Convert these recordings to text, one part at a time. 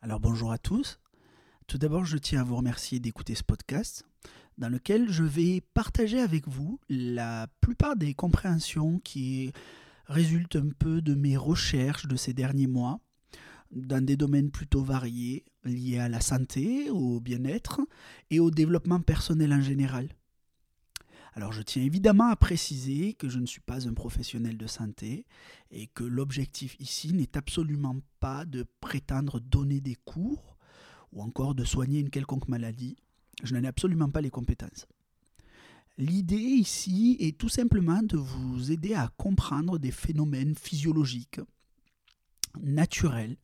Alors bonjour à tous. Tout d'abord, je tiens à vous remercier d'écouter ce podcast dans lequel je vais partager avec vous la plupart des compréhensions qui résultent un peu de mes recherches de ces derniers mois dans des domaines plutôt variés liés à la santé, au bien-être et au développement personnel en général. Alors je tiens évidemment à préciser que je ne suis pas un professionnel de santé et que l'objectif ici n'est absolument pas de prétendre donner des cours ou encore de soigner une quelconque maladie. Je n'en ai absolument pas les compétences. L'idée ici est tout simplement de vous aider à comprendre des phénomènes physiologiques, naturels,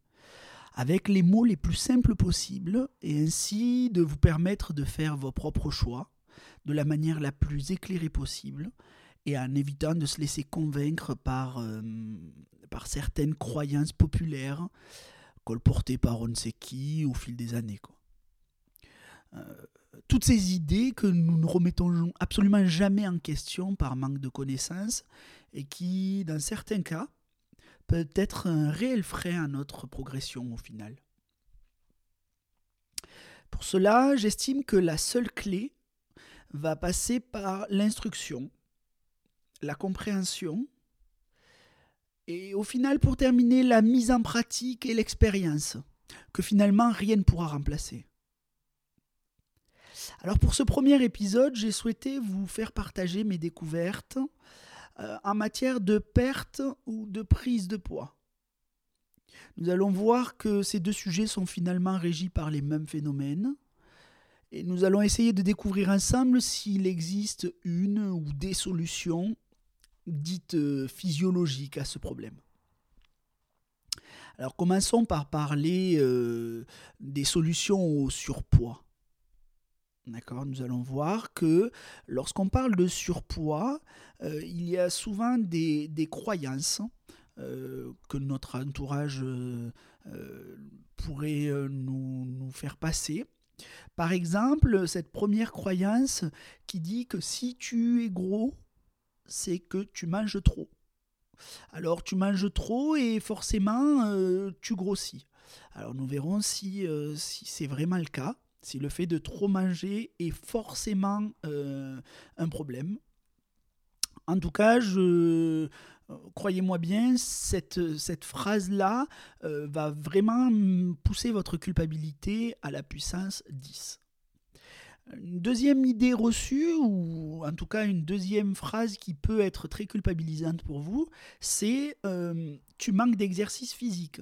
avec les mots les plus simples possibles et ainsi de vous permettre de faire vos propres choix de la manière la plus éclairée possible et en évitant de se laisser convaincre par, euh, par certaines croyances populaires colportées par on ne sait qui au fil des années. Quoi. Euh, toutes ces idées que nous ne remettons absolument jamais en question par manque de connaissances et qui, dans certains cas, peut être un réel frein à notre progression au final. Pour cela, j'estime que la seule clé va passer par l'instruction, la compréhension, et au final, pour terminer, la mise en pratique et l'expérience, que finalement rien ne pourra remplacer. Alors pour ce premier épisode, j'ai souhaité vous faire partager mes découvertes euh, en matière de perte ou de prise de poids. Nous allons voir que ces deux sujets sont finalement régis par les mêmes phénomènes. Et nous allons essayer de découvrir ensemble s'il existe une ou des solutions dites euh, physiologiques à ce problème. Alors commençons par parler euh, des solutions au surpoids. D'accord? Nous allons voir que lorsqu'on parle de surpoids, euh, il y a souvent des, croyances euh, que notre entourage pourrait nous, nous, faire passer. Par exemple, cette première croyance qui dit que si tu es gros, c'est que tu manges trop. Alors tu manges trop et forcément tu grossis. Alors nous verrons si, si c'est vraiment le cas si le fait de trop manger est forcément euh, un problème. En tout cas, je, euh, croyez-moi bien, cette, cette phrase-là euh, va vraiment pousser votre culpabilité à la puissance 10. Une deuxième idée reçue, ou en tout cas une deuxième phrase qui peut être très culpabilisante pour vous, c'est tu manques d'exercice physique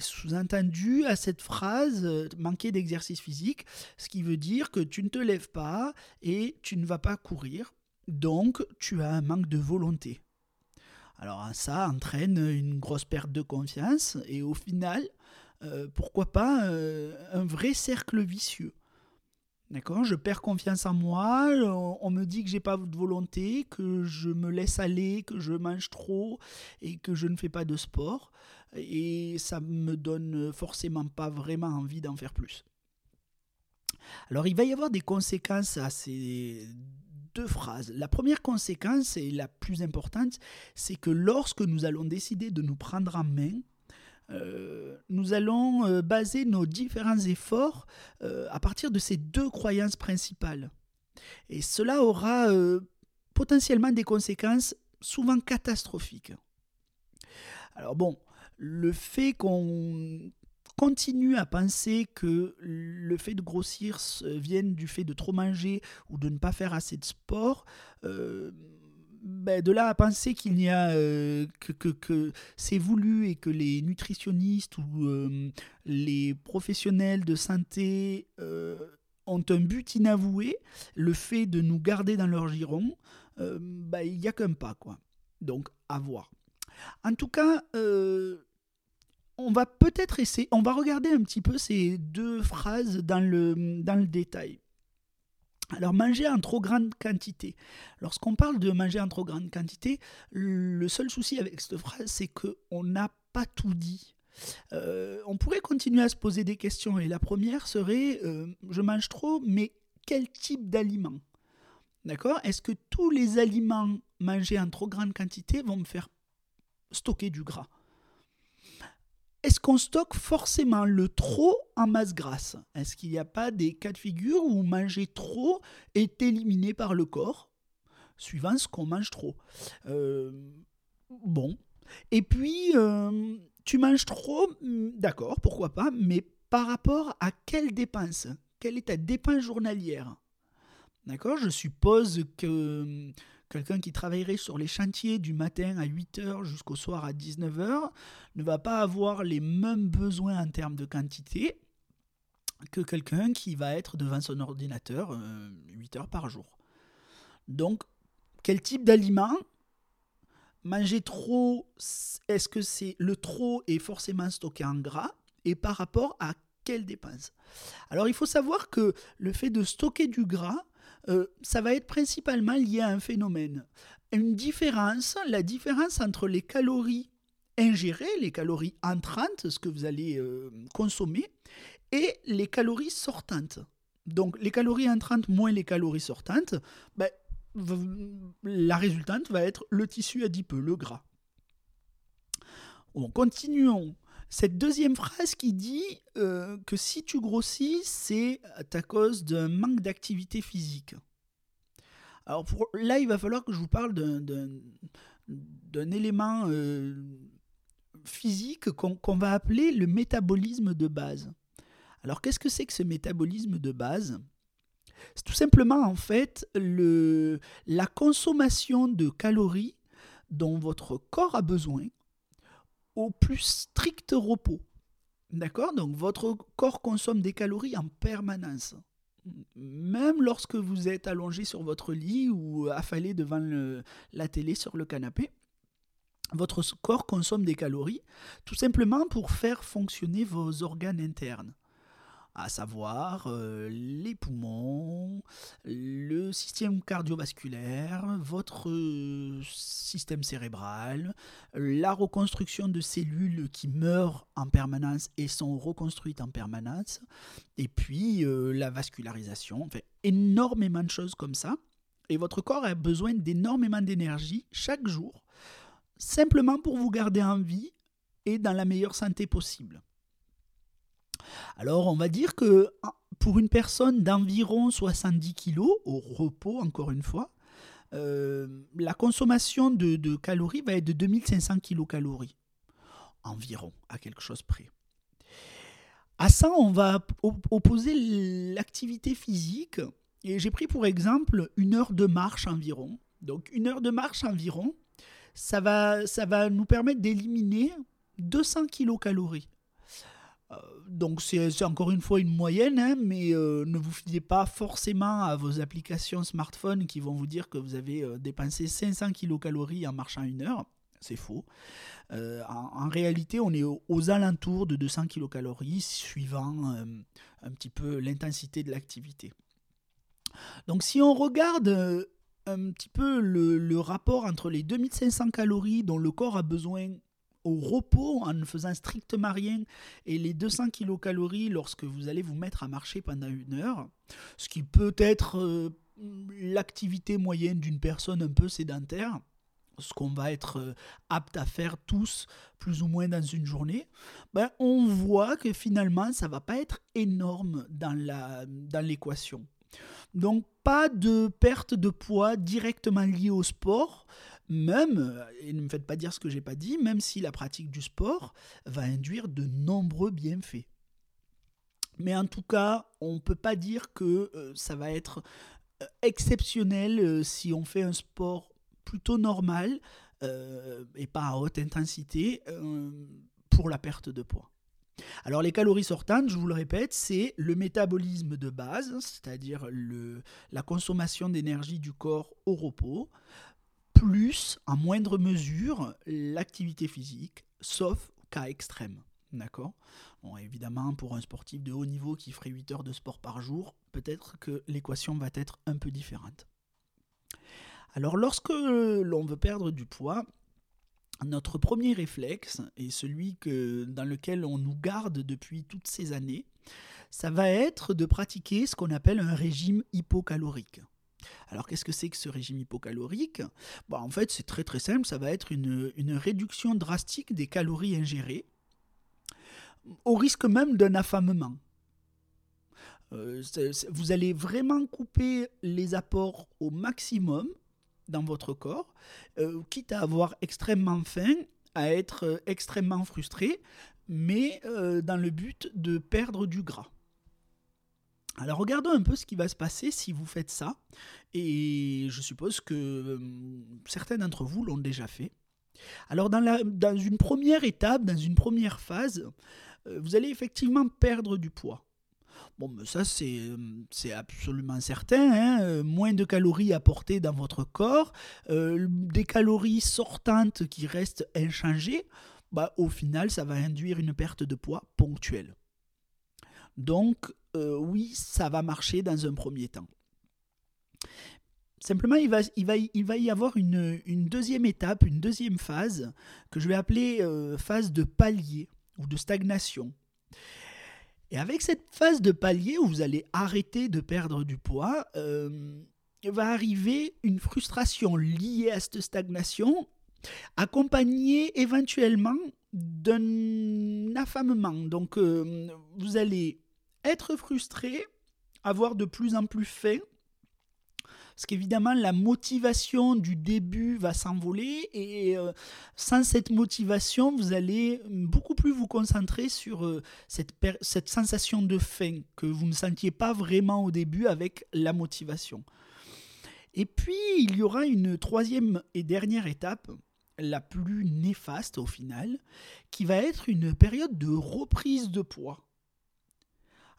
sous-entendu à cette phrase, euh, manquer d'exercice physique, ce qui veut dire que tu ne te lèves pas et tu ne vas pas courir, donc tu as un manque de volonté. Alors ça entraîne une grosse perte de confiance et au final, euh, pourquoi pas euh, un vrai cercle vicieux. D'accord? Je perds confiance en moi, on, me dit que j'ai pas de volonté, que je me laisse aller, que je mange trop et que je ne fais pas de sport. Et ça me donne forcément pas vraiment envie d'en faire plus. Alors il va y avoir des conséquences ces deux phrases. La première conséquence, et la plus importante, c'est que lorsque nous allons décider de nous prendre en main, euh, nous allons euh, baser nos différents efforts euh, à partir de ces deux croyances principales. Et cela aura potentiellement des conséquences souvent catastrophiques. Alors bon, le fait qu'on continue à penser que le fait de grossir vienne du fait de trop manger ou de ne pas faire assez de sport, ben, de là à penser qu'il n'y a euh, que, que, c'est voulu et que les nutritionnistes ou euh, les professionnels de santé euh, ont un but inavoué, le fait de nous garder dans leur giron, ben, il n'y a qu'un pas quoi. Donc à voir. En tout cas, on va peut-être essayer, on va regarder un petit peu ces deux phrases dans le, détail. Alors manger en trop grande quantité. Lorsqu'on parle de manger en trop grande quantité, le seul souci avec cette phrase, c'est qu'on n'a pas tout dit. Euh, on pourrait continuer à se poser des questions et la première serait euh, je mange trop, mais quel type d'aliment D'accord? Est-ce que tous les aliments mangés en trop grande quantité vont me faire stocker du gras? Est-ce qu'on stocke forcément le trop en masse grasse? Est-ce qu'il n'y a pas des cas de figure où manger trop est éliminé par le corps, suivant ce qu'on mange trop? Euh, Bon. Et puis, euh, tu manges trop, hmm, d'accord, pourquoi pas, mais par rapport à quelle dépense? Quelle est ta dépense journalière? D'accord Je suppose que Quelqu'un qui travaillerait sur les chantiers du matin à 8h jusqu'au soir à 19h ne va pas avoir les mêmes besoins en termes de quantité que quelqu'un qui va être devant son ordinateur 8 euh, heures par jour. Donc, quel type d'aliment? Manger trop, est-ce que c'est le trop est forcément stocké en gras? Et par rapport à quelle dépense? Alors, il faut savoir que le fait de stocker du gras euh, ça va être principalement lié à un phénomène. Une différence, la différence entre les calories ingérées, les calories entrantes, ce que vous allez euh, consommer, et les calories sortantes. Donc les calories entrantes moins les calories sortantes, ben, la résultante va être le tissu adipeux, le gras. Continuons. Cette deuxième phrase qui dit euh, que si tu grossis, c'est à cause d'un manque d'activité physique. Alors là, il va falloir que je vous parle d'un élément euh, physique qu'on va appeler le métabolisme de base. Alors qu'est-ce que c'est que ce métabolisme de base? C'est tout simplement en fait la consommation de calories dont votre corps a besoin au plus strict repos. D'accord? Donc votre corps consomme des calories en permanence. Même lorsque vous êtes allongé sur votre lit ou affalé devant la télé sur le canapé, votre corps consomme des calories tout simplement pour faire fonctionner vos organes internes à savoir euh, les poumons, le système cardiovasculaire, votre euh, système cérébral, la reconstruction de cellules qui meurent en permanence et sont reconstruites en permanence, et puis euh, la vascularisation, enfin énormément de choses comme ça. Et votre corps a besoin d'énormément d'énergie chaque jour, simplement pour vous garder en vie et dans la meilleure santé possible. Alors on va dire que ah, pour une personne d'environ 70 kg, au repos encore une fois, euh, la consommation de, calories va être de 2500 kcal environ, à quelque chose près. À ça, on va opposer l'activité physique. Et j'ai pris pour exemple une heure de marche environ. Donc une heure de marche environ, ça va, ça va nous permettre d'éliminer 200 kcal euh, donc c'est encore une fois une moyenne, hein, mais euh, ne vous fiez pas forcément à vos applications smartphone qui vont vous dire que vous avez euh, dépensé 500 kilocalories en marchant une heure. C'est faux. en, réalité, on est aux, alentours de 200 kilocalories suivant un petit peu l'intensité de l'activité. Donc si on regarde un petit peu le, le rapport entre les 2500 calories dont le corps a besoin au repos en ne faisant strictement rien et les 200 kilocalories lorsque vous allez vous mettre à marcher pendant une heure, ce qui peut être euh, l'activité moyenne d'une personne un peu sédentaire, ce qu'on va être euh, apte à faire tous plus ou moins dans une journée, ben, on voit que finalement ça va pas être énorme dans l'équation. Dans Donc pas de perte de poids directement liée au sport, même, euh, et ne me faites pas dire ce que j'ai pas dit, même si la pratique du sport va induire de nombreux bienfaits. Mais en tout cas, on ne peut pas dire que euh, ça va être euh, exceptionnel si on fait un sport plutôt normal et pas à haute intensité pour la perte de poids. Alors les calories sortantes, je vous le répète, c'est le métabolisme de base, c'est-à-dire la consommation d'énergie du corps au repos, plus, en moindre mesure, l'activité physique, sauf cas extrême. D'accord? Bon, Évidemment, pour un sportif de haut niveau qui ferait 8 heures de sport par jour, peut-être que l'équation va être un peu différente. Alors, lorsque l'on veut perdre du poids, notre premier réflexe, et celui que, dans lequel on nous garde depuis toutes ces années, ça va être de pratiquer ce qu'on appelle un régime hypocalorique. Alors qu'est-ce que c'est que ce régime hypocalorique? Bah, En fait c'est très très simple, ça va être une, réduction drastique des calories ingérées, au risque même d'un affamement. Euh, vous allez vraiment couper les apports au maximum dans votre corps, euh, quitte à avoir extrêmement faim, à être euh, extrêmement frustré, mais dans le but de perdre du gras. Alors regardons un peu ce qui va se passer si vous faites ça, et je suppose que certains d'entre vous l'ont déjà fait. Alors dans, une première étape, dans une première phase, vous allez effectivement perdre du poids. Bon, mais ça, c'est absolument certain. Hein. Euh, moins de calories apportées dans votre corps, euh, des calories sortantes qui restent inchangées, bah, au final, ça va induire une perte de poids ponctuelle. Donc, euh, oui, ça va marcher dans un premier temps. Simplement, il va, y avoir une, deuxième étape, une deuxième phase, que je vais appeler phase de palier ou de stagnation. Et avec cette phase de palier où vous allez arrêter de perdre du poids, euh, va arriver une frustration liée à cette stagnation, accompagnée éventuellement d'un affamement. Donc euh, vous allez être frustré, avoir de plus en plus faim, parce qu'évidemment, la motivation du début va s'envoler et euh, sans cette motivation, vous allez beaucoup plus vous concentrer sur euh, cette, cette sensation de faim que vous ne sentiez pas vraiment au début avec la motivation. Et puis, il y aura une troisième et dernière étape, la plus néfaste au final, qui va être une période de reprise de poids.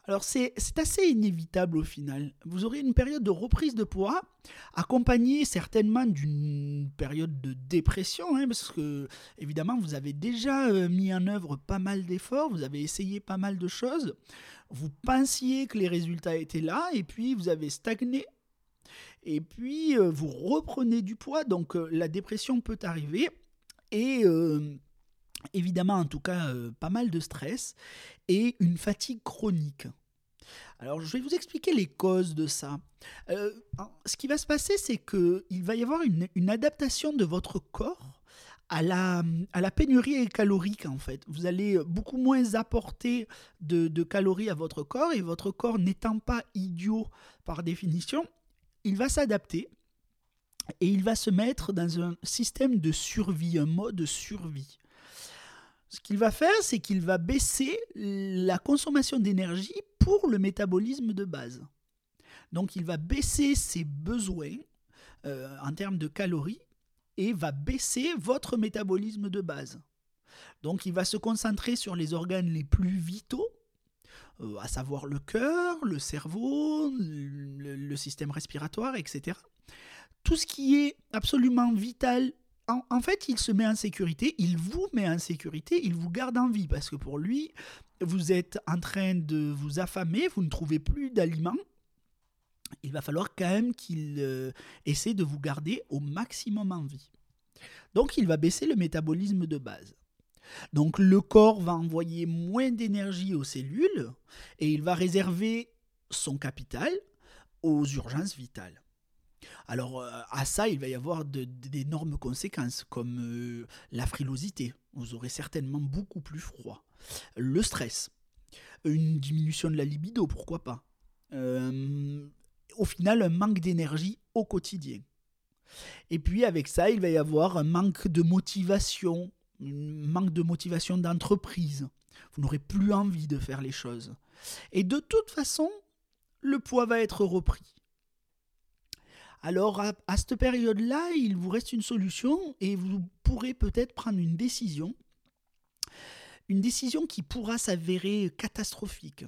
Alors c'est assez inévitable au final. Vous aurez une période de reprise de poids, accompagnée certainement d'une période de dépression, hein, parce que évidemment vous avez déjà euh, mis en œuvre pas mal d'efforts, vous avez essayé pas mal de choses, vous pensiez que les résultats étaient là, et puis vous avez stagné, et puis euh, vous reprenez du poids, donc euh, la dépression peut arriver, et évidemment en tout cas pas mal de stress et une fatigue chronique. Alors je vais vous expliquer les causes de ça. Euh, ce qui va se passer, c'est qu'il va y avoir une, adaptation de votre corps à la, à la, pénurie calorique en fait. Vous allez beaucoup moins apporter de, de, calories à votre corps et votre corps n'étant pas idiot par définition, il va s'adapter et il va se mettre dans un système de survie, un mode survie. Ce qu'il va faire, c'est qu'il va baisser la consommation d'énergie pour le métabolisme de base. Donc il va baisser ses besoins euh, en termes de calories et va baisser votre métabolisme de base. Donc il va se concentrer sur les organes les plus vitaux, euh, à savoir le cœur, le cerveau, le système respiratoire, etc. Tout ce qui est absolument vital en, fait, il se met en sécurité, il vous met en sécurité, il vous garde en vie, parce que pour lui, vous êtes en train de vous affamer, vous ne trouvez plus d'aliments. Il va falloir quand même qu'il euh, essaie de vous garder au maximum en vie. Donc il va baisser le métabolisme de base. Donc le corps va envoyer moins d'énergie aux cellules et il va réserver son capital aux urgences vitales. Alors euh, à ça, il va y avoir d'énormes conséquences, comme euh, la frilosité. Vous aurez certainement beaucoup plus froid. Le stress. Une diminution de la libido, pourquoi pas. Euh, au final, un manque d'énergie au quotidien. Et puis avec ça, il va y avoir un manque de motivation, un manque de motivation d'entreprise. Vous n'aurez plus envie de faire les choses. Et de toute façon, le poids va être repris. Alors à, cette période-là, il vous reste une solution et vous pourrez peut-être prendre une décision. Une décision qui pourra s'avérer catastrophique.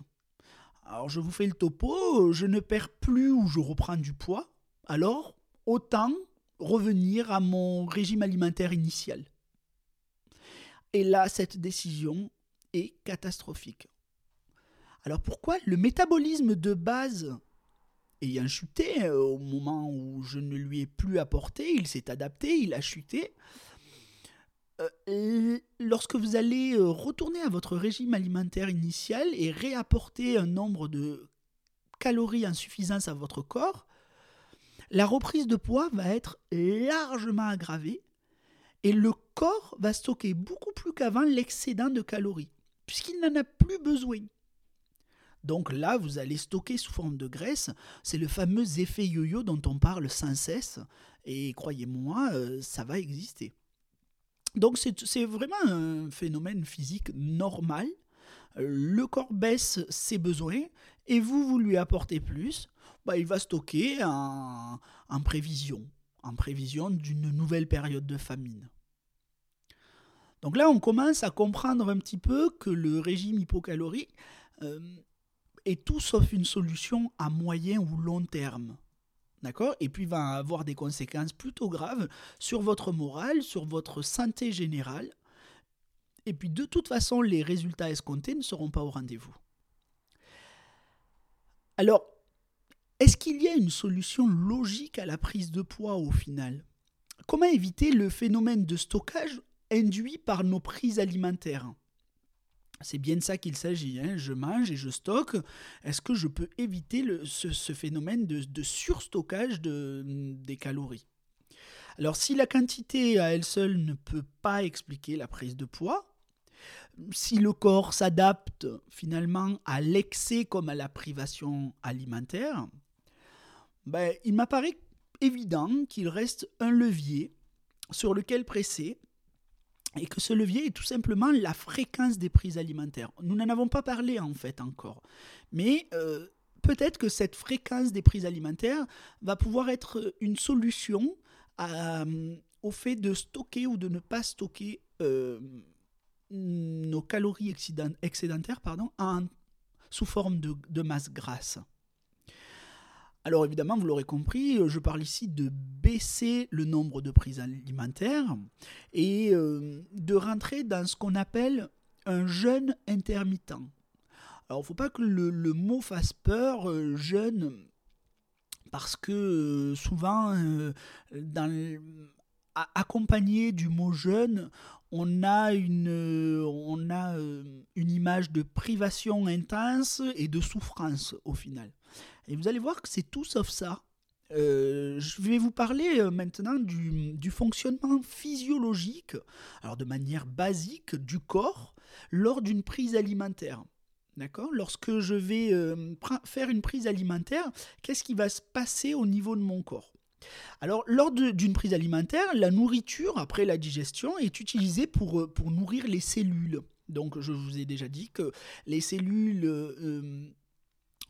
Alors je vous fais le topo, je ne perds plus ou je reprends du poids, alors autant revenir à mon régime alimentaire initial. Et là, cette décision est catastrophique. Alors pourquoi le métabolisme de base ayant chuté, euh, au moment où je ne lui ai plus apporté, il s'est adapté, il a chuté. Euh, lorsque vous allez euh, retourner à votre régime alimentaire initial et réapporter un nombre de calories en suffisance à votre corps, la reprise de poids va être largement aggravée et le corps va stocker beaucoup plus qu'avant l'excédent de calories, puisqu'il n'en a plus besoin. Donc là, vous allez stocker sous forme de graisse. C'est le fameux effet yo-yo dont on parle sans cesse. Et croyez-moi, euh, ça va exister. Donc c'est vraiment un phénomène physique normal. Le corps baisse ses besoins et vous, vous lui apportez plus. Bah, il va stocker en, prévision, en prévision d'une nouvelle période de famine. Donc là, on commence à comprendre un petit peu que le régime hypocalorique euh, est tout sauf une solution à moyen ou long terme. D'accord? Et puis va avoir des conséquences plutôt graves sur votre morale, sur votre santé générale. Et puis de toute façon, les résultats escomptés ne seront pas au rendez-vous. Alors, est-ce qu'il y a une solution logique à la prise de poids au final? Comment éviter le phénomène de stockage induit par nos prises alimentaires? C'est bien de ça qu'il s'agit. Hein. Je mange et je stocke. Est-ce que je peux éviter ce, phénomène de, surstockage des calories? Alors si la quantité à elle seule ne peut pas expliquer la prise de poids, si le corps s'adapte finalement à l'excès comme à la privation alimentaire, ben, il m'apparaît évident qu'il reste un levier sur lequel presser et que ce levier est tout simplement la fréquence des prises alimentaires. Nous n'en avons pas parlé en fait encore, mais euh, peut-être que cette fréquence des prises alimentaires va pouvoir être une solution euh, au fait de stocker ou de ne pas stocker euh, nos calories excédentaires pardon, sous forme de masse grasse. Alors évidemment, vous l'aurez compris, euh, je parle ici de baisser le nombre de prises alimentaires et euh, de rentrer dans ce qu'on appelle un jeûne intermittent. Alors il ne faut pas que le, mot fasse peur, euh, jeûne, parce que souvent, accompagné du mot jeûne, on a, une, on a une image de privation intense et de souffrance au final. Et vous allez voir que c'est tout sauf ça. Euh, je vais vous parler euh, maintenant du, fonctionnement physiologique, alors de manière basique, du corps lors d'une prise alimentaire. D'accord? Lorsque je vais euh, faire une prise alimentaire, qu'est-ce qui va se passer au niveau de mon corps? Alors, lors d'une prise alimentaire, la nourriture, après la digestion, est utilisée pour, pour nourrir les cellules. Donc, je vous ai déjà dit que les cellules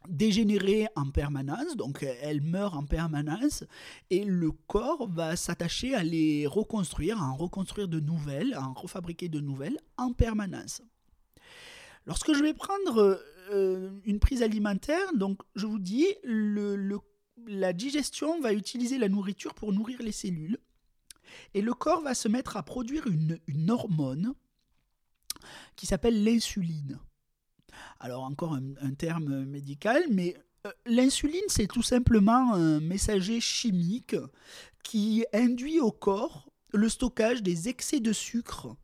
dégénérer en permanence, donc elles meurent en permanence, et le corps va s'attacher à les reconstruire, à en reconstruire de nouvelles, à en refabriquer de nouvelles en permanence. Lorsque je vais prendre euh, une prise alimentaire, donc je vous dis, le, la digestion va utiliser la nourriture pour nourrir les cellules, et le corps va se mettre à produire une, hormone qui s'appelle l'insuline alors encore un, terme médical, mais euh, l'insuline, c'est tout simplement un messager chimique qui induit au corps le stockage des excès de sucre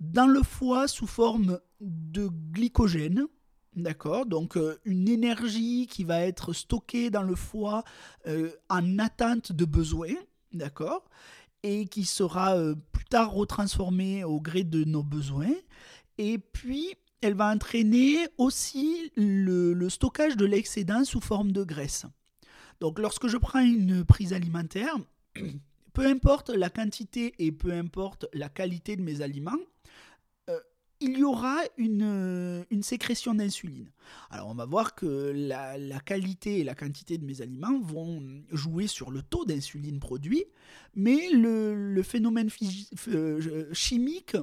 dans le foie sous forme de glycogène. D'accord Donc euh, une énergie qui va être stockée dans le foie euh, en attente de besoin. D'accord Et qui sera plus tard retransformée au gré de nos besoins. Et puis elle va entraîner aussi le, stockage de l'excédent sous forme de graisse. Donc lorsque je prends une prise alimentaire, peu importe la quantité et peu importe la qualité de mes aliments, euh, il y aura une, sécrétion d'insuline. Alors on va voir que la, qualité et la quantité de mes aliments vont jouer sur le taux d'insuline produit, mais le, phénomène euh, chimique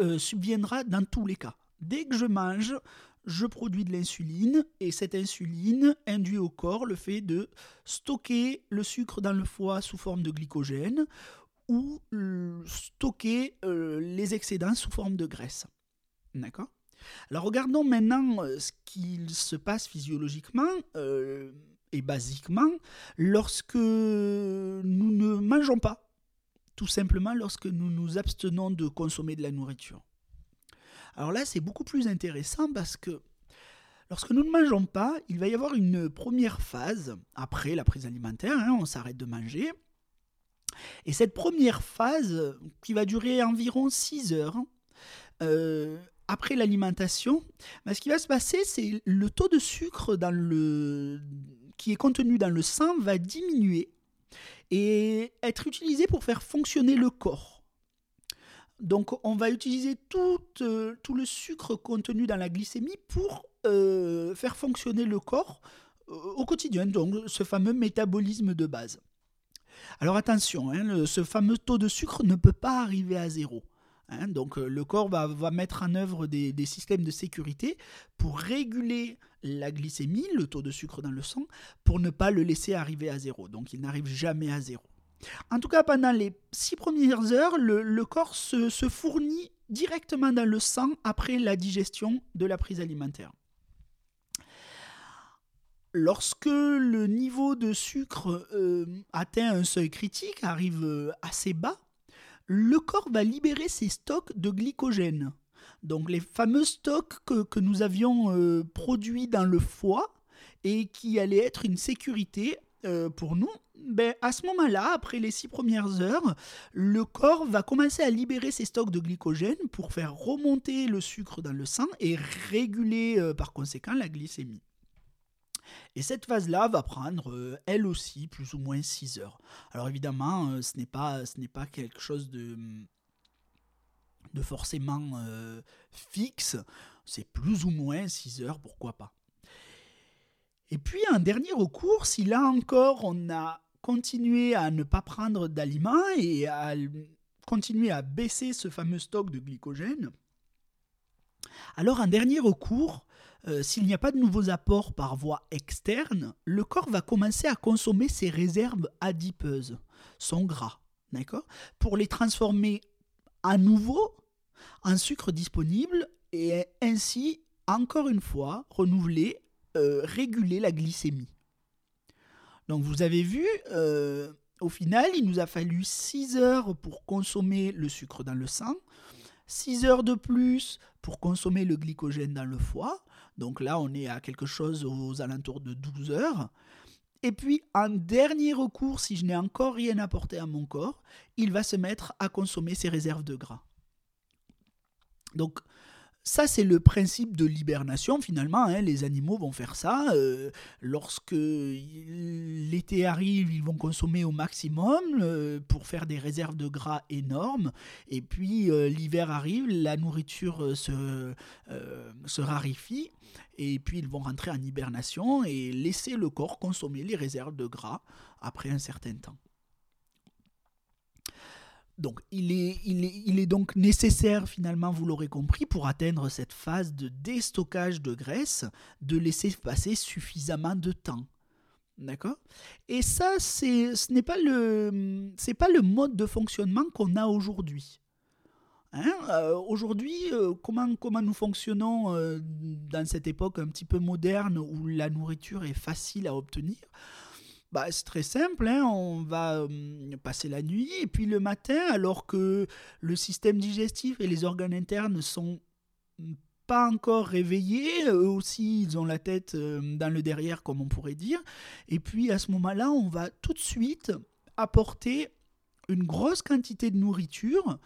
euh, subviendra dans tous les cas. Dès que je mange, je produis de l'insuline et cette insuline induit au corps le fait de stocker le sucre dans le foie sous forme de glycogène ou stocker les excédents sous forme de graisse. D'accord? Alors regardons maintenant ce qu'il se passe physiologiquement et basiquement lorsque nous ne mangeons pas tout simplement lorsque nous nous abstenons de consommer de la nourriture. Alors là, c'est beaucoup plus intéressant parce que Lorsque nous ne mangeons pas, il va y avoir une première phase après la prise alimentaire, hein, on s'arrête de manger. Et cette première phase, qui va durer environ 6 heures, euh, après l'alimentation, bah, ce qui va se passer, c'est le taux de sucre qui est contenu dans le sang va diminuer et être utilisé pour faire fonctionner le corps. Donc on va utiliser tout, euh, le sucre contenu dans la glycémie pour euh, faire fonctionner le corps au quotidien, donc ce fameux métabolisme de base. Alors attention, hein, ce fameux taux de sucre ne peut pas arriver à zéro. Hein. donc le corps va, mettre en œuvre des, systèmes de sécurité pour réguler la glycémie, le taux de sucre dans le sang, pour ne pas le laisser arriver à zéro. Donc il n'arrive jamais à zéro. En tout cas, pendant les six premières heures, le, corps se, fournit directement dans le sang après la digestion de la prise alimentaire. Lorsque le niveau de sucre euh, atteint un seuil critique, arrive euh, assez bas, le corps va libérer ses stocks de glycogène. Donc les fameux stocks que, nous avions euh, produits dans le foie et qui allaient être une sécurité pour nous ben, à ce moment-là, après les six premières heures, le corps va commencer à libérer ses stocks de glycogène pour faire remonter le sucre dans le sang et réguler par conséquent la glycémie. Et cette phase-là va prendre, euh, elle aussi, plus ou moins 6 heures. Alors évidemment, euh, ce n'est pas, pas quelque chose de, de forcément fixe. C'est plus ou moins 6 heures, pourquoi pas. Et puis, un dernier recours, si là encore on a continuer à ne pas prendre d'aliments et à continuer à baisser ce fameux stock de glycogène, alors un dernier recours, euh, s'il n'y a pas de nouveaux apports par voie externe, le corps va commencer à consommer ses réserves adipeuses, son gras, d'accord? Pour les transformer à nouveau en sucre disponible et ainsi, encore une fois, renouveler, euh, réguler la glycémie. Donc vous avez vu, euh, au final, il nous a fallu 6 heures pour consommer le sucre dans le sang, 6 heures de plus pour consommer le glycogène dans le foie. Donc là, on est à quelque chose aux alentours de 12 heures. Et puis, en dernier recours, si je n'ai encore rien apporté à mon corps, il va se mettre à consommer ses réserves de gras. Donc, ça, c'est le principe de l'hibernation, finalement. Hein. les animaux vont faire ça. Euh, lorsque l'été arrive, ils vont consommer au maximum euh, pour faire des réserves de gras énormes. Et puis, euh, l'hiver arrive, la nourriture se, se raréfie. Et puis, ils vont rentrer en hibernation et laisser le corps consommer les réserves de gras après un certain temps. Donc il est, il, est, donc nécessaire finalement, vous l'aurez compris, pour atteindre cette phase de déstockage de graisse, de laisser passer suffisamment de temps. D'accord? Et ça, ce n'est pas le, pas le mode de fonctionnement qu'on a aujourd'hui. Hein? Euh, aujourd'hui, euh, comment, comment nous fonctionnons euh, dans cette époque un petit peu moderne où la nourriture est facile à obtenir? Bah, c'est très simple, hein. on va passer la nuit et puis le matin, alors que le système digestif et les organes internes sont pas encore réveillés, eux aussi ils ont la tête dans le derrière comme on pourrait dire, et puis à ce moment-là, on va tout de suite apporter une grosse quantité de nourriture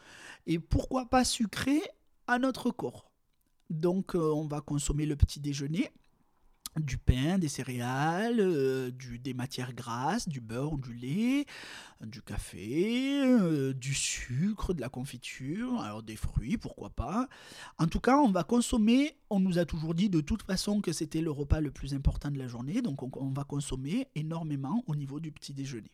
et pourquoi pas sucrée à notre corps. Donc on va consommer le petit déjeuner du pain, des céréales, euh, des matières grasses, du beurre du lait, du café, euh, du sucre, de la confiture, alors des fruits, pourquoi pas. En tout cas, on va consommer, on nous a toujours dit de toute façon que c'était le repas le plus important de la journée, donc on, va consommer énormément au niveau du petit déjeuner.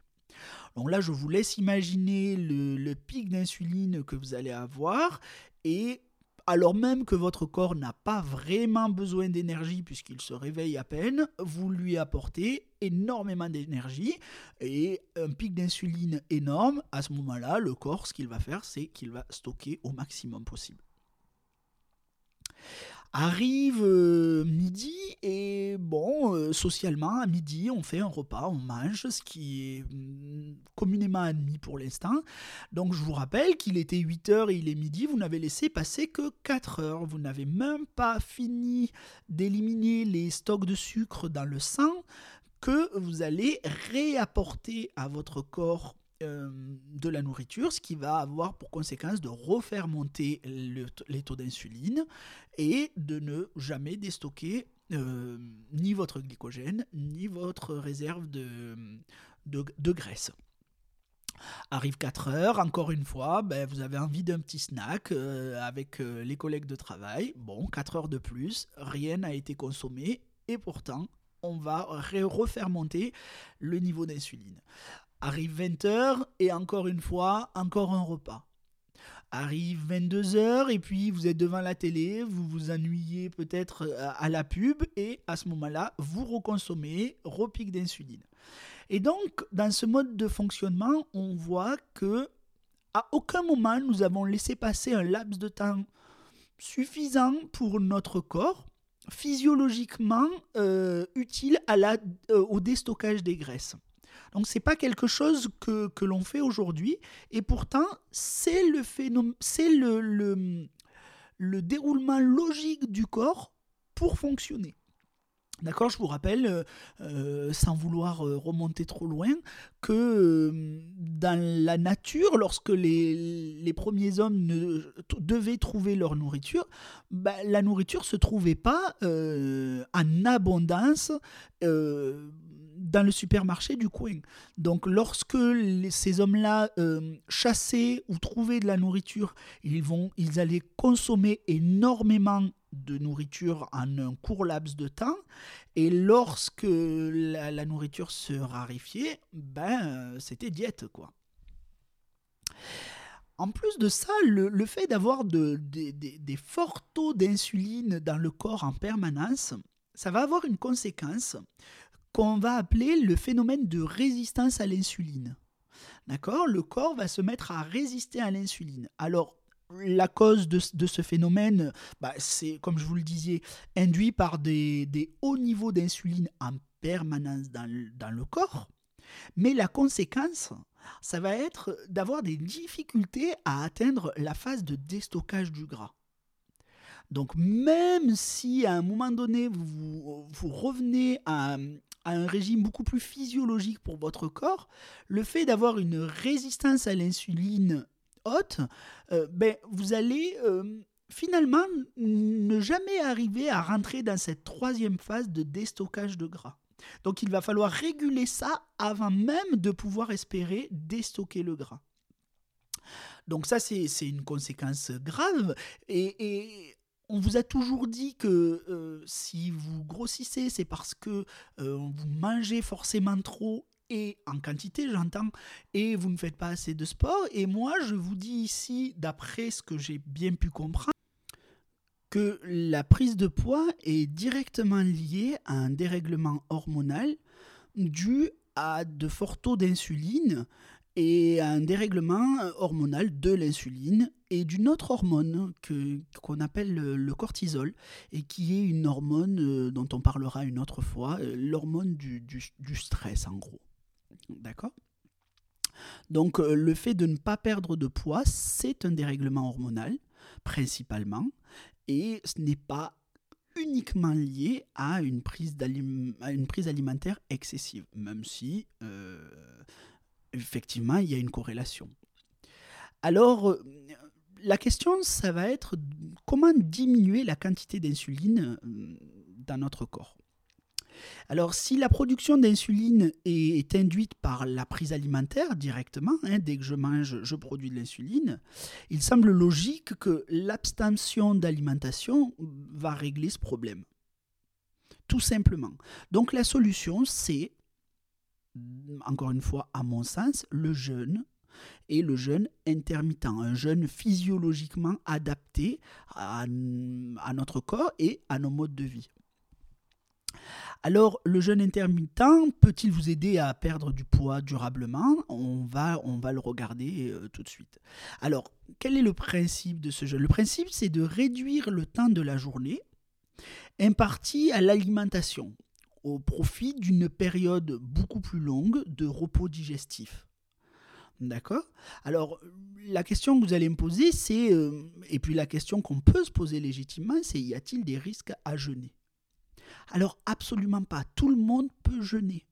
Donc là, je vous laisse imaginer le, le pic d'insuline que vous allez avoir et alors même que votre corps n'a pas vraiment besoin d'énergie puisqu'il se réveille à peine, vous lui apportez énormément d'énergie et un pic d'insuline énorme. À ce moment-là, le corps, ce qu'il va faire, c'est qu'il va stocker au maximum possible. Arrive euh, midi et bon, euh, socialement, à midi, on fait un repas, on mange, ce qui est mm, communément admis pour l'instant. Donc je vous rappelle qu'il était 8h et il est midi, vous n'avez laissé passer que 4 heures. Vous n'avez même pas fini d'éliminer les stocks de sucre dans le sang que vous allez réapporter à votre corps euh, de la nourriture, ce qui va avoir pour conséquence de refaire monter les taux d'insuline et de ne jamais déstocker euh, ni votre glycogène, ni votre réserve de, de, graisse. Arrive 4 heures, encore une fois, ben, vous avez envie d'un petit snack euh, avec les collègues de travail. Bon, 4 heures de plus, rien n'a été consommé et pourtant, on va refaire monter le niveau d'insuline. Arrive 20h et encore une fois, encore un repas. Arrive 22h et puis vous êtes devant la télé, vous vous ennuyez peut-être euh, à la pub et à ce moment-là, vous reconsommez, repique d'insuline. Et donc, dans ce mode de fonctionnement, on voit que à aucun moment nous avons laissé passer un laps de temps suffisant pour notre corps, physiologiquement euh, utile euh, au déstockage des graisses. Donc c'est pas quelque chose que, que l'on fait aujourd'hui et pourtant c'est le c'est le, le, le déroulement logique du corps pour fonctionner. D'accord, je vous rappelle, euh, euh, sans vouloir euh, remonter trop loin, que dans la nature, lorsque les, les premiers hommes ne, devaient trouver leur nourriture, bah, la nourriture ne se trouvait pas en abondance dans le supermarché du coin. Donc lorsque ces hommes-là euh, chassaient ou trouvaient de la nourriture, ils, vont, ils allaient consommer énormément de nourriture en un court laps de temps. Et lorsque la, nourriture se raréfiait, ben, c'était diète, quoi. En plus de ça, le, fait d'avoir de, des forts taux d'insuline dans le corps en permanence, ça va avoir une conséquence qu'on va appeler le phénomène de résistance à l'insuline. D'accord? Le corps va se mettre à résister à l'insuline. Alors, la cause de, ce phénomène, bah, c'est, comme je vous le disais, induit par des, hauts niveaux d'insuline en permanence dans le, corps. Mais la conséquence, ça va être d'avoir des difficultés à atteindre la phase de déstockage du gras. Donc même si à un moment donné vous, vous revenez à, un régime beaucoup plus physiologique pour votre corps, le fait d'avoir une résistance à l'insuline haute, euh, ben, vous allez euh, finalement ne jamais arriver à rentrer dans cette troisième phase de déstockage de gras. Donc il va falloir réguler ça avant même de pouvoir espérer déstocker le gras. Donc ça, c'est une conséquence grave. et on vous a toujours dit que euh, si vous grossissez, c'est parce que euh, vous mangez forcément trop et en quantité, j'entends, et vous ne faites pas assez de sport. Et moi, je vous dis ici, d'après ce que j'ai bien pu comprendre, que la prise de poids est directement liée à un dérèglement hormonal dû à de forts taux d'insuline et un dérèglement euh, hormonal de l'insuline et d'une autre hormone que, qu'on appelle le, cortisol et qui est une hormone euh, dont on parlera une autre fois, euh, l'hormone du, du, stress en gros. D'accord? Donc le fait de ne pas perdre de poids, c'est un dérèglement hormonal principalement et ce n'est pas uniquement lié à une prise, une prise alimentaire excessive, même si effectivement, il y a une corrélation. Alors, euh, la question, ça va être comment diminuer la quantité d'insuline euh, dans notre corps. Alors, si la production d'insuline est, induite par la prise alimentaire directement, hein, dès que je mange, je produis de l'insuline, il semble logique que l'abstention d'alimentation va régler ce problème. Tout simplement. Donc, la solution, c'est encore une fois, à mon sens, le jeûne et le jeûne intermittent, un jeûne physiologiquement adapté à, notre corps et à nos modes de vie. Alors, le jeûne intermittent peut-il vous aider à perdre du poids durablement? On va, le regarder euh, tout de suite. Alors, quel est le principe de ce jeûne? Le principe, c'est de réduire le temps de la journée imparti à l'alimentation au profit d'une période beaucoup plus longue de repos digestif. D'accord Alors, la question que vous allez me poser, c'est, euh, et puis la question qu'on peut se poser légitimement, c'est y a-t-il des risques à jeûner? Alors, absolument pas. Tout le monde peut jeûner.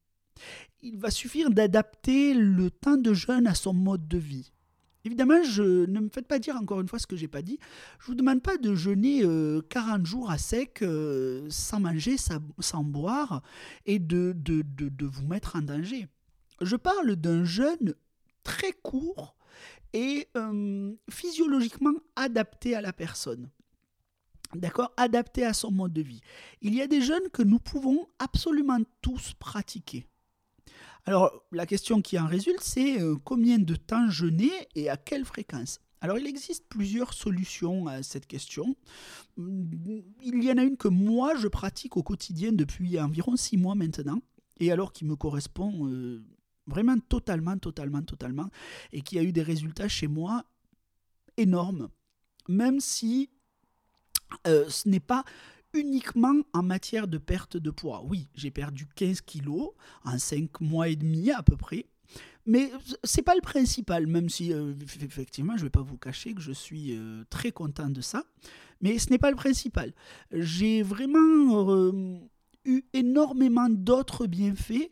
Il va suffire d'adapter le temps de jeûne à son mode de vie. Évidemment, je, ne me faites pas dire encore une fois ce que j'ai pas dit. Je vous demande pas de jeûner 40 euh, jours à sec, euh, sans manger, sans, boire, et de, de, de, vous mettre en danger. Je parle d'un jeûne très court et euh, physiologiquement adapté à la personne. D'accord? Adapté à son mode de vie. Il y a des jeûnes que nous pouvons absolument tous pratiquer. Alors, la question qui en résulte, c'est euh, combien de temps jeûner et à quelle fréquence? Alors il existe plusieurs solutions à cette question. Il y en a une que moi je pratique au quotidien depuis environ six mois maintenant, et alors qui me correspond euh, vraiment totalement, totalement, totalement, et qui a eu des résultats chez moi énormes, même si euh, ce n'est pas uniquement en matière de perte de poids. Oui, j'ai perdu 15 kilos en 5 mois et demi à peu près. Mais c'est pas le principal, même si euh, effectivement, je ne vais pas vous cacher que je suis euh, très content de ça. Mais ce n'est pas le principal. J'ai vraiment eu énormément d'autres bienfaits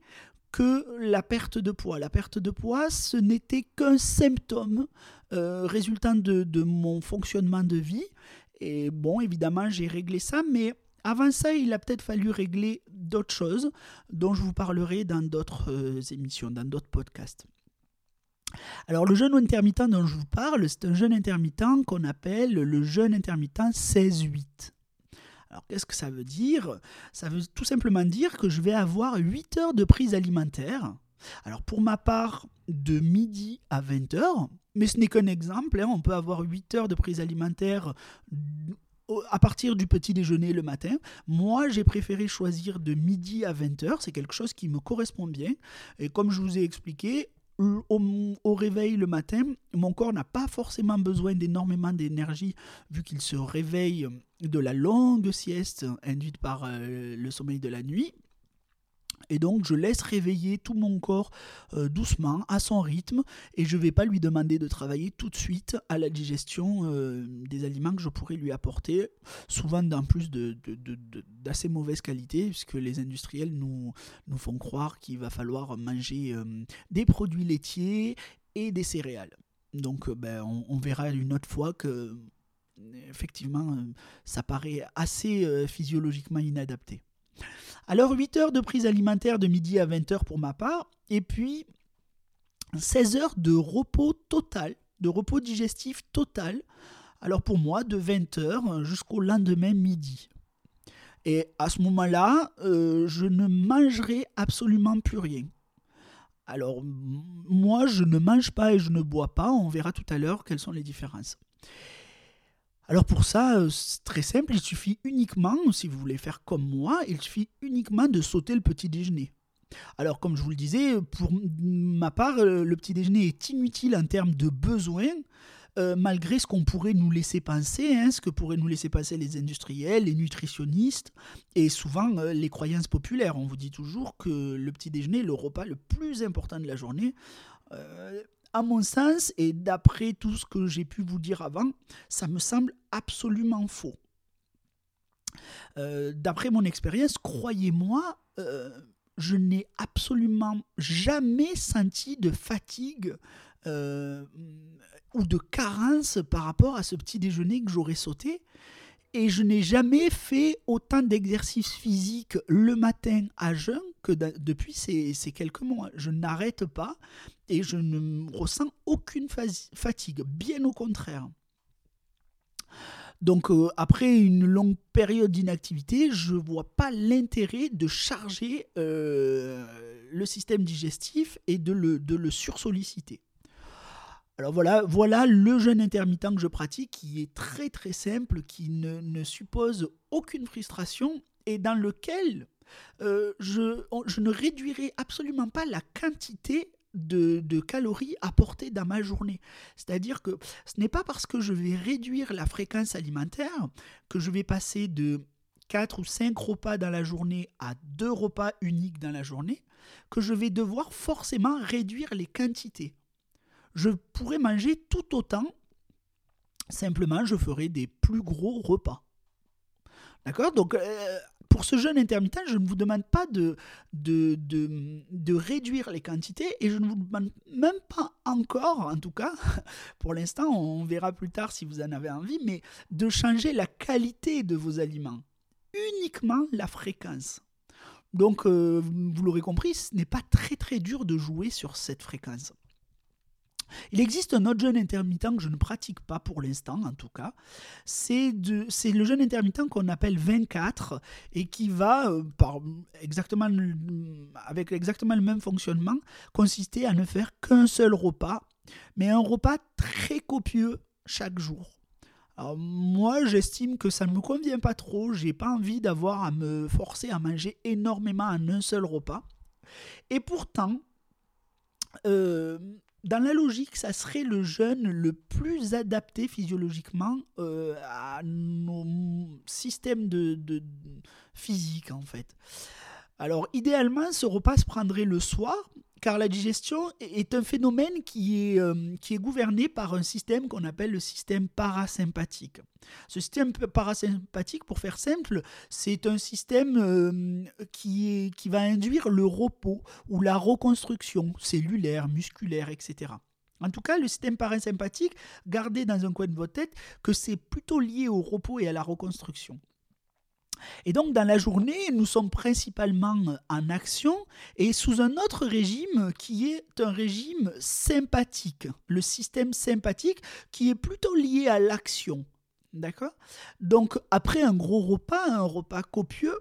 que la perte de poids. La perte de poids, ce n'était qu'un symptôme résultant de, de, mon fonctionnement de vie et bon, évidemment, j'ai réglé ça, mais avant ça, il a peut-être fallu régler d'autres choses dont je vous parlerai dans d'autres euh, émissions, dans d'autres podcasts. Alors le jeûne intermittent dont je vous parle, c'est un jeûne intermittent qu'on appelle le jeûne intermittent 16-8. Alors qu'est-ce que ça veut dire? Ça veut tout simplement dire que je vais avoir 8 heures de prise alimentaire. Alors pour ma part, de midi à 20 heures, mais ce n'est qu'un exemple, hein. on peut avoir 8 heures de prise alimentaire à partir du petit déjeuner le matin. Moi, j'ai préféré choisir de midi à 20h. C'est quelque chose qui me correspond bien. Et comme je vous ai expliqué, au, réveil le matin, mon corps n'a pas forcément besoin d'énormément d'énergie vu qu'il se réveille de la longue sieste induite par euh, le sommeil de la nuit. Et donc je laisse réveiller tout mon corps euh, doucement, à son rythme, et je ne vais pas lui demander de travailler tout de suite à la digestion euh, des aliments que je pourrais lui apporter, souvent en plus d'assez mauvaise qualité, puisque les industriels nous, nous font croire qu'il va falloir manger euh, des produits laitiers et des céréales. Donc ben, on, on, verra une autre fois que effectivement ça paraît assez physiologiquement inadapté. Alors 8 heures de prise alimentaire de midi à 20 heures pour ma part, et puis 16 heures de repos total, de repos digestif total. Alors pour moi, de 20 heures jusqu'au lendemain midi. Et à ce moment-là, euh, je ne mangerai absolument plus rien. Alors moi, je ne mange pas et je ne bois pas. On verra tout à l'heure quelles sont les différences. Alors pour ça, euh, c'est très simple, il suffit uniquement, si vous voulez faire comme moi, il suffit uniquement de sauter le petit déjeuner. Alors comme je vous le disais, pour ma part, euh, le petit déjeuner est inutile en termes de besoins, euh, malgré ce qu'on pourrait nous laisser penser, hein, ce que pourraient nous laisser penser les industriels, les nutritionnistes et souvent les croyances populaires. On vous dit toujours que le petit déjeuner est le repas le plus important de la journée à mon sens, et d'après tout ce que j'ai pu vous dire avant, ça me semble absolument faux. Euh, d'après mon expérience, croyez-moi, euh, je n'ai absolument jamais senti de fatigue euh, ou de carence par rapport à ce petit déjeuner que j'aurais sauté. Et je n'ai jamais fait autant d'exercices physiques le matin à jeun que depuis ces, quelques mois. Je n'arrête pas et je ne ressens aucune fatigue, bien au contraire. Donc euh, après une longue période d'inactivité, je ne vois pas l'intérêt de charger euh, le système digestif et de le, de le sursolliciter. Alors voilà, voilà le jeûne intermittent que je pratique, qui est très très simple, qui ne, suppose aucune frustration et dans lequel euh, je, ne réduirai absolument pas la quantité de, de calories apportées dans ma journée. C'est-à-dire que ce n'est pas parce que je vais réduire la fréquence alimentaire que je vais passer de 4 ou 5 repas dans la journée à 2 repas uniques dans la journée que je vais devoir forcément réduire les quantités. Je pourrais manger tout autant, simplement je ferai des plus gros repas. D'accord? Donc, euh, pour ce jeûne intermittent, je ne vous demande pas de, de, de, réduire les quantités et je ne vous demande même pas encore, en tout cas, pour l'instant, on verra plus tard si vous en avez envie, mais de changer la qualité de vos aliments, uniquement la fréquence. Donc, euh, vous l'aurez compris, ce n'est pas très très dur de jouer sur cette fréquence. Il existe un autre jeûne intermittent que je ne pratique pas pour l'instant, en tout cas. C'est le jeûne intermittent qu'on appelle 24 et qui va, euh, exactement, avec exactement le même fonctionnement, consister à ne faire qu'un seul repas, mais un repas très copieux chaque jour. Alors moi, j'estime que ça ne me convient pas trop. J'ai pas envie d'avoir à me forcer à manger énormément en un seul repas. Et pourtant, euh, dans la logique, ça serait le jeûne le plus adapté physiologiquement euh, à nos systèmes de, de, physique en fait. Alors idéalement, ce repas se prendrait le soir, car la digestion est un phénomène qui est, euh, qui est gouverné par un système qu'on appelle le système parasympathique. Ce système parasympathique, pour faire simple, c'est un système euh, qui, qui va induire le repos ou la reconstruction cellulaire, musculaire, etc. En tout cas, le système parasympathique, gardez dans un coin de votre tête que c'est plutôt lié au repos et à la reconstruction. Et donc dans la journée, nous sommes principalement en action et sous un autre régime qui est un régime sympathique, le système sympathique qui est plutôt lié à l'action. D'accord? Donc après un gros repas, un repas copieux,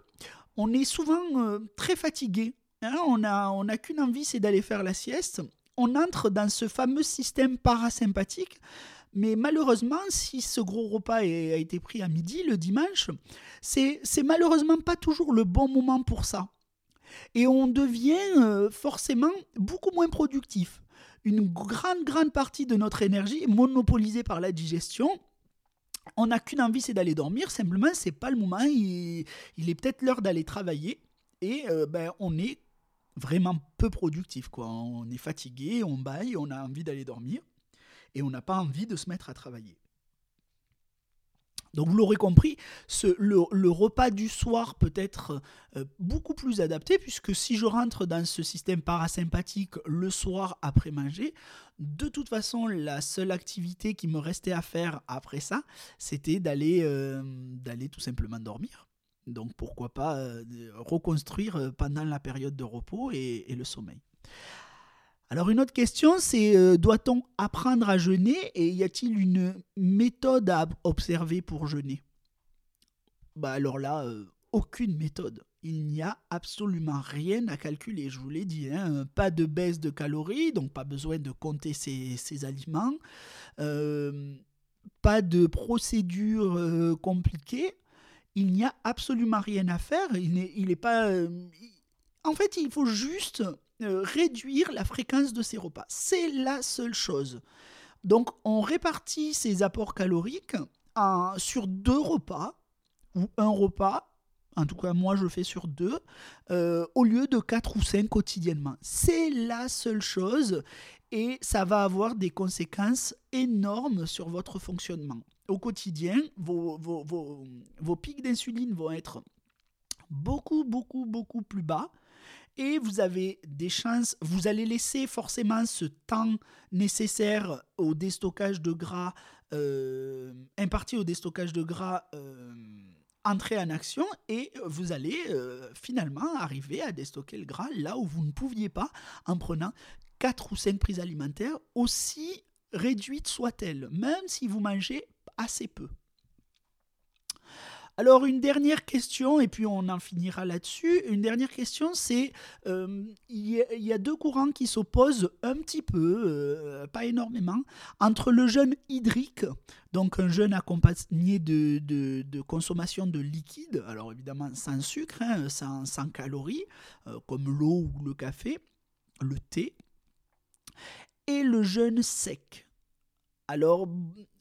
on est souvent euh, très fatigué. Hein? on n'a on qu'une envie, c'est d'aller faire la sieste. On entre dans ce fameux système parasympathique mais malheureusement, si ce gros repas a été pris à midi le dimanche, c'est malheureusement pas toujours le bon moment pour ça. Et on devient euh, forcément beaucoup moins productif. Une grande, grande partie de notre énergie est monopolisée par la digestion. On n'a qu'une envie, c'est d'aller dormir. Simplement, c'est pas le moment. Il, est peut-être l'heure d'aller travailler. Et euh, ben, on est vraiment peu productif. Quoi. On est fatigué, on baille, on a envie d'aller dormir et on n'a pas envie de se mettre à travailler. Donc vous l'aurez compris, le, repas du soir peut être euh, beaucoup plus adapté puisque si je rentre dans ce système parasympathique le soir après manger, de toute façon la seule activité qui me restait à faire après ça, c'était d'aller euh, tout simplement dormir. Donc pourquoi pas euh, reconstruire pendant la période de repos et le sommeil. Alors une autre question, c'est euh, doit-on apprendre à jeûner et y a-t-il une méthode à observer pour jeûner? Bah alors là, euh, aucune méthode. Il n'y a absolument rien à calculer. Je vous l'ai dit, hein, pas de baisse de calories, donc pas besoin de compter ces, aliments. Euh, pas de procédure compliquée. Il n'y a absolument rien à faire. Il n'est pas. en fait, il faut juste réduire la fréquence de ces repas. C'est la seule chose. Donc on répartit ces apports caloriques sur deux repas, ou un repas, en tout cas moi je fais sur deux, euh, au lieu de quatre ou cinq quotidiennement. C'est la seule chose et ça va avoir des conséquences énormes sur votre fonctionnement. Au quotidien, vos pics d'insuline vont être beaucoup, beaucoup, beaucoup plus bas et vous avez des chances, vous allez laisser forcément ce temps nécessaire au déstockage de gras, euh, imparti au déstockage de gras, euh, entrer en action et vous allez euh, finalement arriver à déstocker le gras là où vous ne pouviez pas en prenant 4 ou 5 prises alimentaires, aussi réduites soient-elles, même si vous mangez assez peu. Alors une dernière question, et puis on en finira là-dessus. Une dernière question, c'est euh, il y, a deux courants qui s'opposent un petit peu, euh, pas énormément, entre le jeûne hydrique, donc un jeûne accompagné de, consommation de liquide, alors évidemment sans sucre, hein, sans, calories, euh, comme l'eau ou le café, le thé, et le jeûne sec. Alors,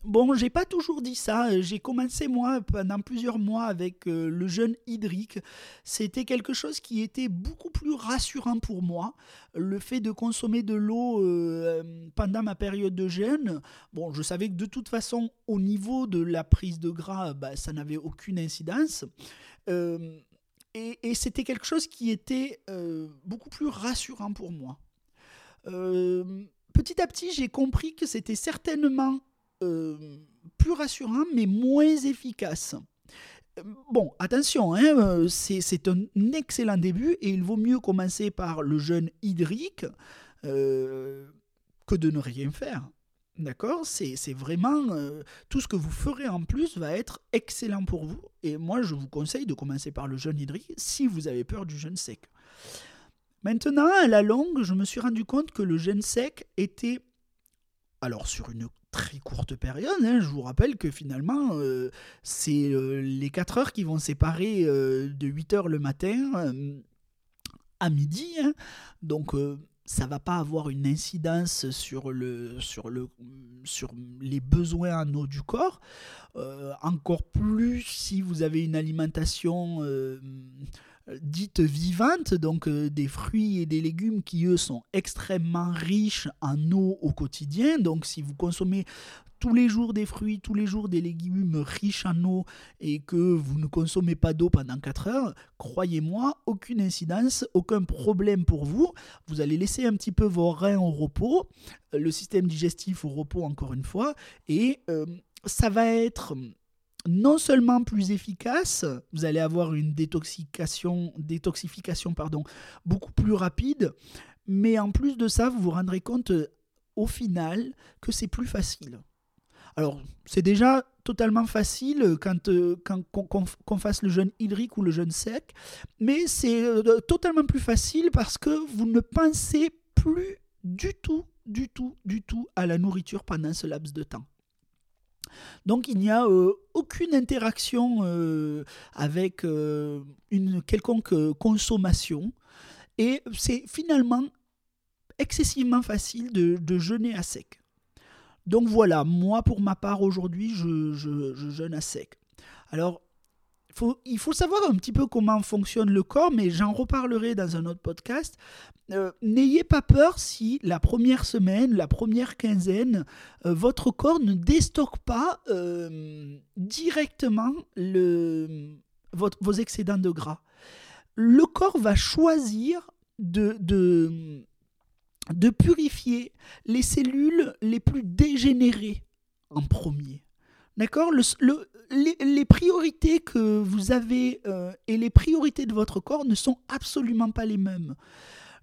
bon, j'ai pas toujours dit ça. J'ai commencé moi pendant plusieurs mois avec euh, le jeûne hydrique. C'était quelque chose qui était beaucoup plus rassurant pour moi. Le fait de consommer de l'eau euh, pendant ma période de jeûne. Bon, je savais que de toute façon, au niveau de la prise de gras, bah, ça n'avait aucune incidence. Euh, et, et c'était quelque chose qui était beaucoup plus rassurant pour moi petit à petit, j'ai compris que c'était certainement euh, plus rassurant, mais moins efficace. Euh, bon, attention, hein, euh, c'est un excellent début et il vaut mieux commencer par le jeûne hydrique que de ne rien faire. D'accord? C'est vraiment tout ce que vous ferez en plus va être excellent pour vous. Et moi, je vous conseille de commencer par le jeûne hydrique si vous avez peur du jeûne sec. Maintenant, à la longue, je me suis rendu compte que le gène sec était, alors sur une très courte période, hein, je vous rappelle que finalement, euh, c'est euh, les 4 heures qui vont séparer euh, de 8 heures le matin à midi. Hein. donc, ça va pas avoir une incidence sur, le, sur, le, sur les besoins en eau du corps. encore plus si vous avez une alimentation dites vivantes, donc euh, des fruits et des légumes qui, eux, sont extrêmement riches en eau au quotidien. Donc si vous consommez tous les jours des fruits, tous les jours des légumes riches en eau et que vous ne consommez pas d'eau pendant 4 heures, croyez-moi, aucune incidence, aucun problème pour vous. Vous allez laisser un petit peu vos reins au repos, le système digestif au repos encore une fois, et euh, ça va être non seulement plus efficace, vous allez avoir une détoxication, détoxification pardon, beaucoup plus rapide, mais en plus de ça, vous vous rendrez compte euh, au final que c'est plus facile. Alors, c'est déjà totalement facile quand, euh, quand fasse le jeûne hydrique ou le jeûne sec, mais c'est euh, totalement plus facile parce que vous ne pensez plus du tout, du tout, du tout à la nourriture pendant ce laps de temps. Donc il n'y a euh, aucune interaction euh, avec euh, une quelconque consommation et c'est finalement excessivement facile de, jeûner à sec. Donc voilà, moi pour ma part aujourd'hui, je, je, je jeûne à sec. Alors il faut savoir un petit peu comment fonctionne le corps, mais j'en reparlerai dans un autre podcast. Euh, n'ayez pas peur si la première semaine, la première quinzaine, euh, votre corps ne déstocke pas euh, directement vos excédents de gras. Le corps va choisir de, de purifier les cellules les plus dégénérées en premier. D'accord le, les, priorités que vous avez euh, et les priorités de votre corps ne sont absolument pas les mêmes.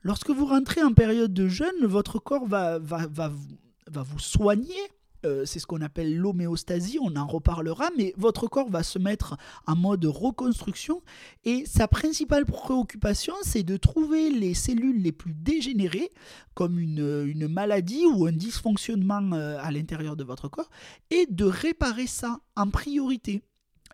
Lorsque vous rentrez en période de jeûne, votre corps va, va, va, va vous soigner euh, c'est ce qu'on appelle l'homéostasie, on en reparlera, mais votre corps va se mettre en mode reconstruction et sa principale préoccupation, c'est de trouver les cellules les plus dégénérées, comme une, maladie ou un dysfonctionnement euh, à l'intérieur de votre corps, et de réparer ça en priorité.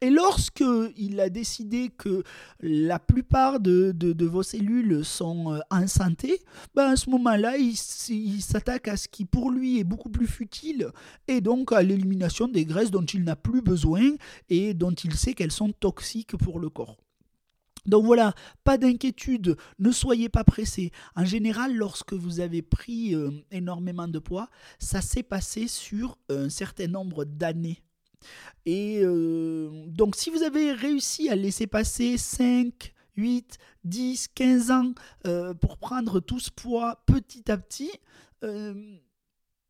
Et lorsque il a décidé que la plupart de, vos cellules sont euh, en santé, ben à ce moment-là, il, s'attaque à ce qui pour lui est beaucoup plus futile, et donc à l'élimination des graisses dont il n'a plus besoin et dont il sait qu'elles sont toxiques pour le corps. Donc voilà, pas d'inquiétude, ne soyez pas pressés. En général, lorsque vous avez pris euh, énormément de poids, ça s'est passé sur un certain nombre d'années et euh, donc si vous avez réussi à laisser passer 5, 8, 10, 15 ans euh, pour prendre tout ce poids petit à petit, euh,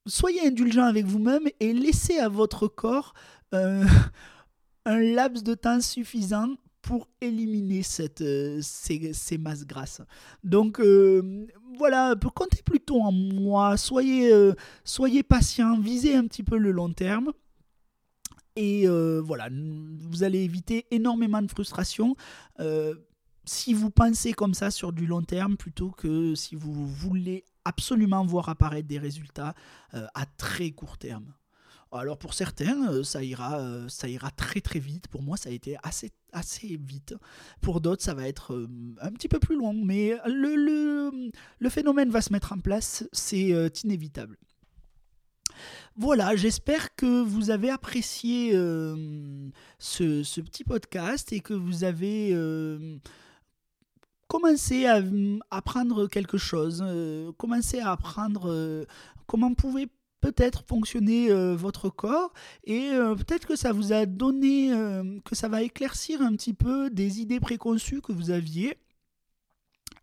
soyez indulgent avec vous-même et laissez à votre corps un laps de temps suffisant pour éliminer cette, ces, masses grasses. Donc voilà, comptez plutôt en moi, soyez, soyez patient, visez un petit peu le long terme. Et euh, voilà, vous allez éviter énormément de frustration euh, si vous pensez comme ça sur du long terme plutôt que si vous voulez absolument voir apparaître des résultats euh, à très court terme. Alors pour certains, ça ira, ça ira très très vite. Pour moi, ça a été assez, assez vite. Pour d'autres, ça va être un petit peu plus long. Mais le, le, le phénomène va se mettre en place, c'est inévitable. Voilà, j'espère que vous avez apprécié ce, petit podcast et que vous avez commencé à apprendre quelque chose, commencé à apprendre comment pouvait peut-être fonctionner votre corps et peut-être que ça vous a donné, que ça va éclaircir un petit peu des idées préconçues que vous aviez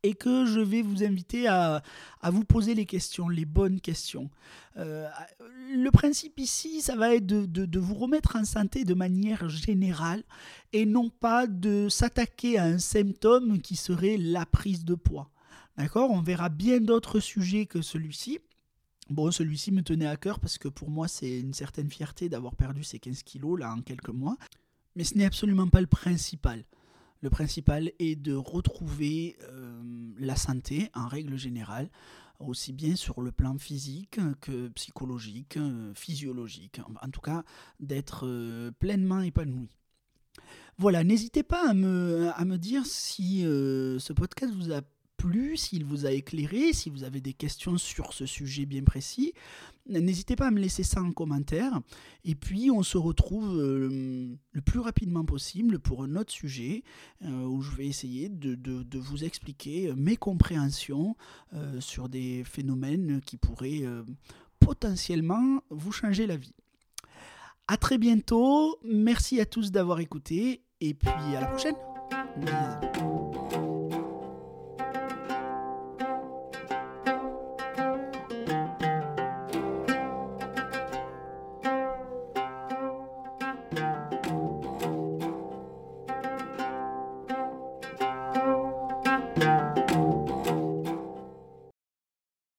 et que je vais vous inviter à, vous poser les questions, les bonnes questions. Euh, le principe ici, ça va être de, vous remettre en santé de manière générale et non pas de s'attaquer à un symptôme qui serait la prise de poids. D'accord? On verra bien d'autres sujets que celui-ci. Bon, celui-ci me tenait à cœur parce que pour moi, c'est une certaine fierté d'avoir perdu ces 15 kilos là en quelques mois. Mais ce n'est absolument pas le principal. Le principal est de retrouver euh, la santé en règle générale, aussi bien sur le plan physique que psychologique, euh, physiologique, en tout cas d'être euh, pleinement épanoui. Voilà, n'hésitez pas à me, à me dire si ce podcast vous a s'il vous a éclairé, si vous avez des questions sur ce sujet bien précis, n'hésitez pas à me laisser ça en commentaire. Et puis on se retrouve euh, le plus rapidement possible pour un autre sujet euh, où je vais essayer de, vous expliquer mes compréhensions euh, sur des phénomènes qui pourraient potentiellement vous changer la vie. A très bientôt, merci à tous d'avoir écouté et puis à la prochaine.